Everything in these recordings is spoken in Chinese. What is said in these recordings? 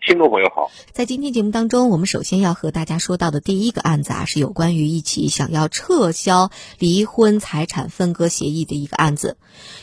听众朋友好，在今天节目当中，我们首先要和大家说到的第一个案子啊，是有关于一起想要撤销离婚财产分割协议的一个案子。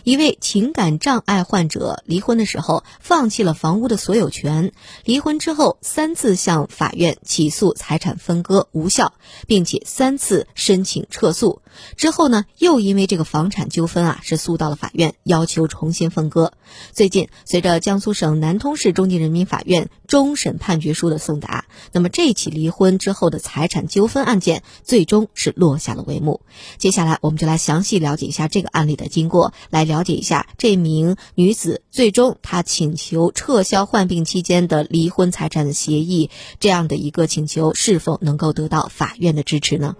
一位情感障碍患者离婚的时候，放弃了房屋的所有权，离婚之后三次向法院起诉财产分割无效，并且三次申请撤诉。之后呢，又因为这个房产纠纷啊，是诉到了法院，要求重新分割。最近，随着江苏省南通市中级人民法院。终审判决书的送达，那么这起离婚之后的财产纠纷案件最终是落下了帷幕。接下来，我们就来详细了解一下这个案例的经过，来了解一下这名女子最终她请求撤销患病期间的离婚财产协议这样的一个请求是否能够得到法院的支持呢？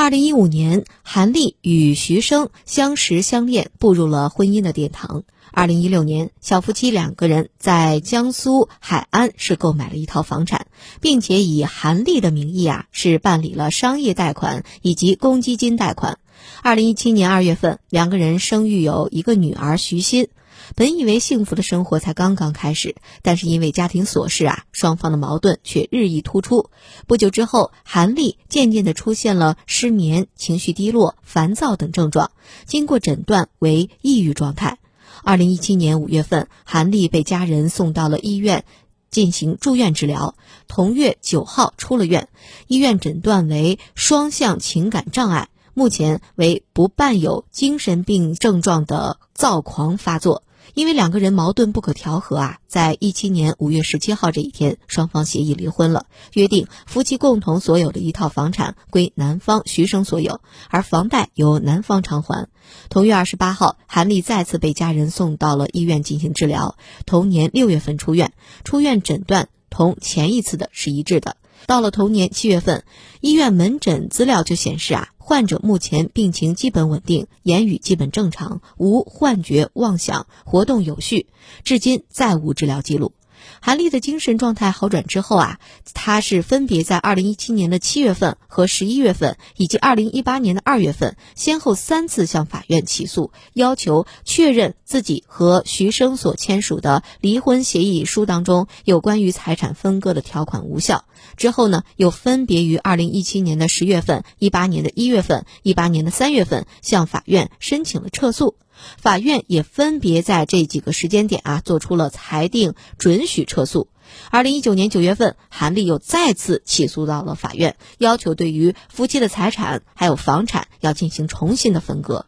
二零一五年，韩丽与徐生相识相恋，步入了婚姻的殿堂。二零一六年，小夫妻两个人在江苏海安是购买了一套房产，并且以韩丽的名义啊是办理了商业贷款以及公积金贷款。二零一七年二月份，两个人生育有一个女儿徐欣。本以为幸福的生活才刚刚开始，但是因为家庭琐事啊，双方的矛盾却日益突出。不久之后，韩丽渐渐地出现了失眠、情绪低落、烦躁等症状，经过诊断为抑郁状态。二零一七年五月份，韩丽被家人送到了医院进行住院治疗。同月九号出了院，医院诊断为双向情感障碍，目前为不伴有精神病症状的躁狂发作。因为两个人矛盾不可调和啊，在一七年五月十七号这一天，双方协议离婚了，约定夫妻共同所有的一套房产归男方徐生所有，而房贷由男方偿还。同月二十八号，韩丽再次被家人送到了医院进行治疗，同年六月份出院，出院诊断同前一次的是一致的。到了同年七月份，医院门诊资料就显示啊。患者目前病情基本稳定，言语基本正常，无幻觉、妄想，活动有序，至今再无治疗记录。韩丽的精神状态好转之后啊，她是分别在二零一七年的七月份和十一月份，以及二零一八年的二月份，先后三次向法院起诉，要求确认自己和徐生所签署的离婚协议书当中有关于财产分割的条款无效。之后呢，又分别于二零一七年的十月份、一八年的一月份、一八年的三月份向法院申请了撤诉。法院也分别在这几个时间点啊，做出了裁定，准许撤诉。二零一九年九月份，韩丽又再次起诉到了法院，要求对于夫妻的财产还有房产要进行重新的分割。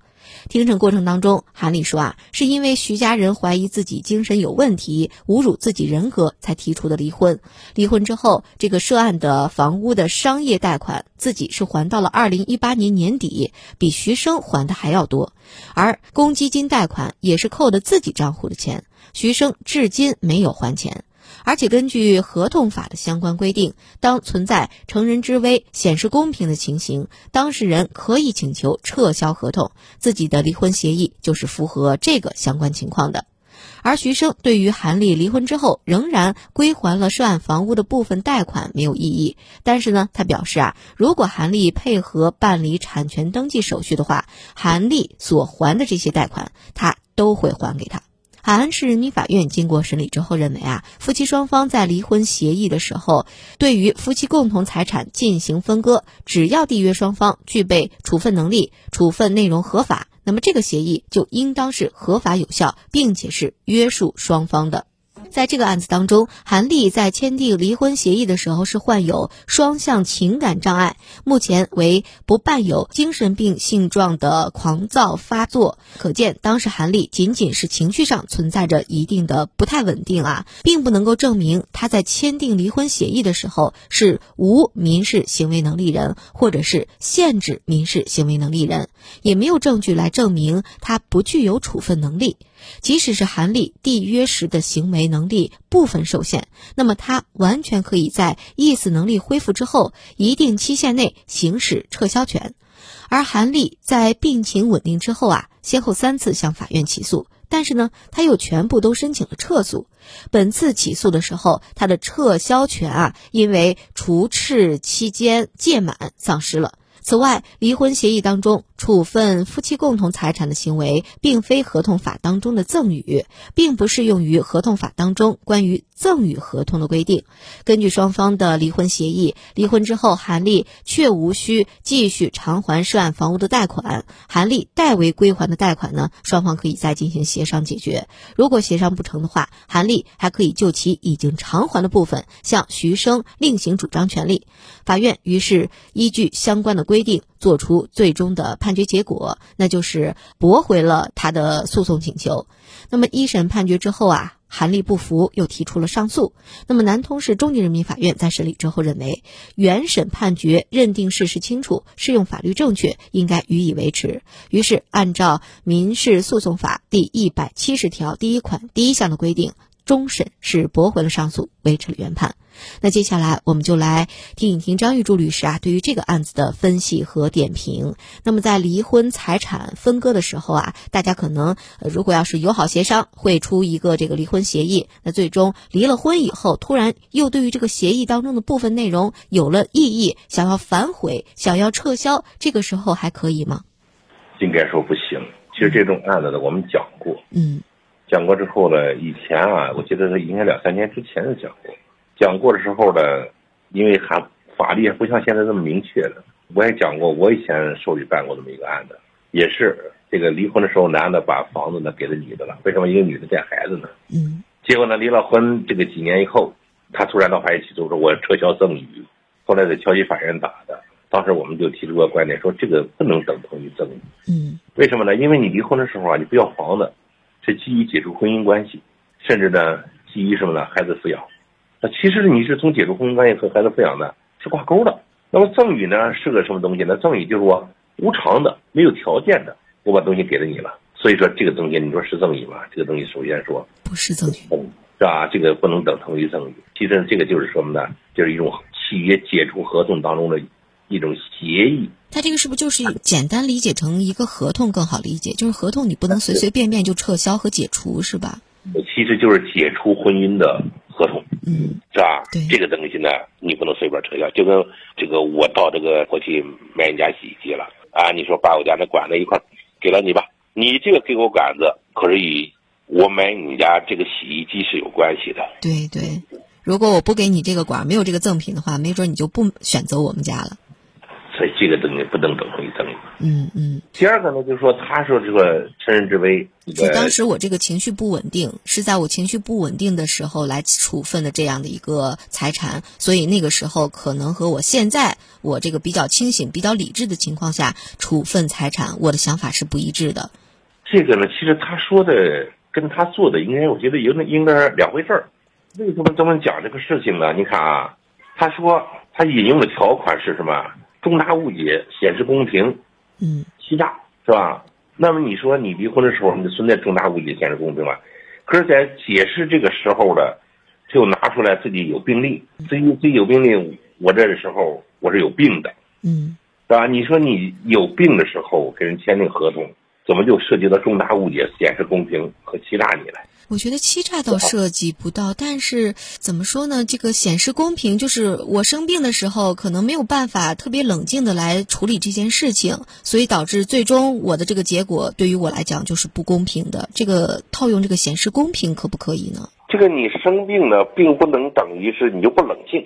庭审过程当中，韩丽说啊，是因为徐家人怀疑自己精神有问题，侮辱自己人格，才提出的离婚。离婚之后，这个涉案的房屋的商业贷款，自己是还到了二零一八年年底，比徐生还的还要多。而公积金贷款也是扣的自己账户的钱，徐生至今没有还钱。而且根据合同法的相关规定，当存在乘人之危、显示公平的情形，当事人可以请求撤销合同，自己的离婚协议就是符合这个相关情况的。而徐生对于韩丽离婚之后仍然归还了涉案房屋的部分贷款没有异议，但是呢，他表示啊，如果韩丽配合办理产权登记手续的话，韩丽所还的这些贷款，他都会还给他。海安市人民法院经过审理之后认为啊，夫妻双方在离婚协议的时候，对于夫妻共同财产进行分割，只要缔约双方具备处分能力，处分内容合法，那么这个协议就应当是合法有效，并且是约束双方的。在这个案子当中，韩丽在签订离婚协议的时候是患有双向情感障碍，目前为不伴有精神病性状的狂躁发作。可见，当时韩丽仅仅是情绪上存在着一定的不太稳定啊，并不能够证明她在签订离婚协议的时候是无民事行为能力人，或者是限制民事行为能力人，也没有证据来证明她不具有处分能力。即使是韩立缔约时的行为能力部分受限，那么他完全可以在意思能力恢复之后一定期限内行使撤销权。而韩立在病情稳定之后啊，先后三次向法院起诉，但是呢，他又全部都申请了撤诉。本次起诉的时候，他的撤销权啊，因为除斥期间届满丧失了。此外，离婚协议当中处分夫妻共同财产的行为，并非合同法当中的赠与，并不适用于合同法当中关于赠与合同的规定。根据双方的离婚协议，离婚之后，韩丽却无需继续偿还涉案房屋的贷款，韩丽代为归还的贷款呢，双方可以再进行协商解决。如果协商不成的话，韩丽还可以就其已经偿还的部分向徐生另行主张权利。法院于是依据相关的。规定作出最终的判决结果，那就是驳回了他的诉讼请求。那么一审判决之后啊，韩丽不服，又提出了上诉。那么南通市中级人民法院在审理之后认为，原审判决认定事实清楚，适用法律正确，应该予以维持。于是按照民事诉讼法第一百七十条第一款第一项的规定。终审是驳回了上诉，维持了原判。那接下来我们就来听一听张玉柱律师啊对于这个案子的分析和点评。那么在离婚财产分割的时候啊，大家可能如果要是友好协商，会出一个这个离婚协议。那最终离了婚以后，突然又对于这个协议当中的部分内容有了异议，想要反悔，想要撤销，这个时候还可以吗？应该说不行。其实这种案子呢，我们讲过。嗯。讲过之后呢，以前啊，我记得是应该两三年之前就讲过。讲过的时候呢，因为还法律也不像现在这么明确的。我也讲过，我以前手里办过这么一个案子，也是这个离婚的时候，男的把房子呢给了女的了。为什么一个女的带孩子呢？嗯。结果呢，离了婚这个几年以后，他突然到法院起诉说，我撤销赠与。后来在桥西法院打的，当时我们就提出个观点，说这个不能等同于赠与。嗯。为什么呢？因为你离婚的时候啊，你不要房子。是基于解除婚姻关系，甚至呢，基于什么呢？孩子抚养，那其实你是从解除婚姻关系和孩子抚养呢是挂钩的。那么赠与呢是个什么东西呢？赠与就是说无偿的、没有条件的，我把东西给了你了。所以说这个东西你说是赠与吗？这个东西首先说不是赠与，是吧？这个不能等同于赠与。其实这个就是什么呢？就是一种契约解除合同当中的。一种协议，它这个是不是就是简单理解成一个合同更好理解？就是合同你不能随随便便就撤销和解除，是吧？其实就是解除婚姻的合同，嗯，是吧？对，这个东西呢，你不能随便撤销。就跟这个，我到这个过去买你家洗衣机了啊，你说把我家那管子一块给了你吧，你这个给我管子，可是与我买你家这个洗衣机是有关系的。对对，如果我不给你这个管，没有这个赠品的话，没准你就不选择我们家了。所以这个东西不能等同于赠与。嗯嗯。第二个呢，就是说，他说这个趁人之危。就当时我这个情绪不稳定，是在我情绪不稳定的时候来处分的这样的一个财产，所以那个时候可能和我现在我这个比较清醒、比较理智的情况下处分财产，我的想法是不一致的。这个呢，其实他说的跟他做的应该，我觉得有那应该两回事儿。为什么这么讲这个事情呢？你看啊，他说他引用的条款是什么？重大误解显示公平，嗯，欺诈是吧？那么你说你离婚的时候，你存在重大误解显示公平吗？可是，在解释这个时候的，就拿出来自己有病例，自己自己有病例，我这的时候我是有病的，嗯，是吧？你说你有病的时候跟人签订合同，怎么就涉及到重大误解显示公平和欺诈你来？我觉得欺诈倒涉及不到，但是怎么说呢？这个显示公平，就是我生病的时候可能没有办法特别冷静的来处理这件事情，所以导致最终我的这个结果对于我来讲就是不公平的。这个套用这个显示公平可不可以呢？这个你生病呢，并不能等于是你就不冷静。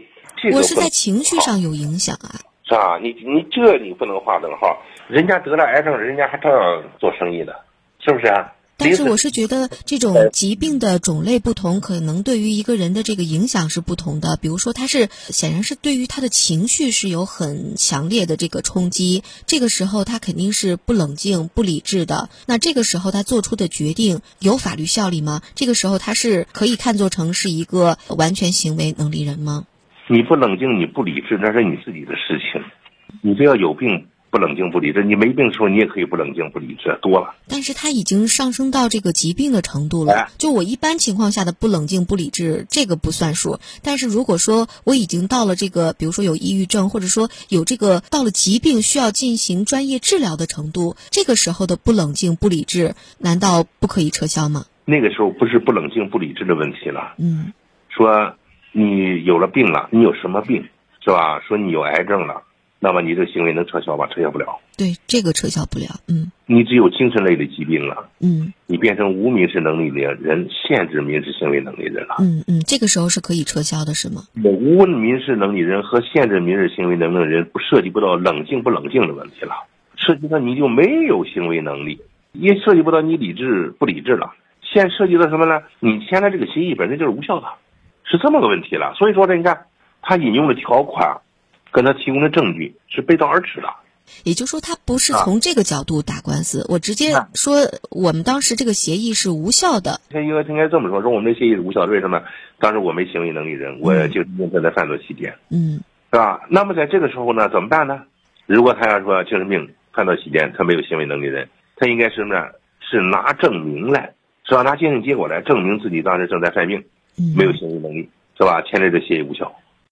我是在情绪上有影响啊。是啊？你你这你不能划等号。人家得了癌症，人家还照样做生意的，是不是啊？但是我是觉得这种疾病的种类不同，可能对于一个人的这个影响是不同的。比如说，他是显然是对于他的情绪是有很强烈的这个冲击，这个时候他肯定是不冷静、不理智的。那这个时候他做出的决定有法律效力吗？这个时候他是可以看作成是一个完全行为能力人吗？你不冷静，你不理智，那是你自己的事情。你不要有病。不冷静不理智，你没病的时候你也可以不冷静不理智，多了。但是他已经上升到这个疾病的程度了。就我一般情况下的不冷静不理智，这个不算数。但是如果说我已经到了这个，比如说有抑郁症，或者说有这个到了疾病需要进行专业治疗的程度，这个时候的不冷静不理智，难道不可以撤销吗？那个时候不是不冷静不理智的问题了。嗯，说你有了病了，你有什么病是吧？说你有癌症了。那么你这个行为能撤销吗？撤销不了。对，这个撤销不了。嗯，你只有精神类的疾病了。嗯，你变成无民事能力的人，限制民事行为能力人了。嗯嗯，这个时候是可以撤销的，是吗？无民事能力人和限制民事行为能力人不涉及不到冷静不冷静的问题了，涉及到你就没有行为能力，也涉及不到你理智不理智了。现涉及到什么呢？你签的这个协议本身就是无效的，是这么个问题了。所以说，呢你看他引用的条款。跟他提供的证据是背道而驰的，也就是说，他不是从这个角度打官司。我直接说，我们当时这个协议是无效的。他应该应该这么说：说我们这协议是无效的，为什么？当时我没行为能力人，我就正在犯罪期间，嗯，是吧？那么在这个时候呢，怎么办呢？如果他要说精神病犯罪期间他没有行为能力人，他应该是什么呢？是拿证明来，是吧？拿鉴定结果来证明自己当时正在犯病，没有行为能力，是吧？签这个协议无效。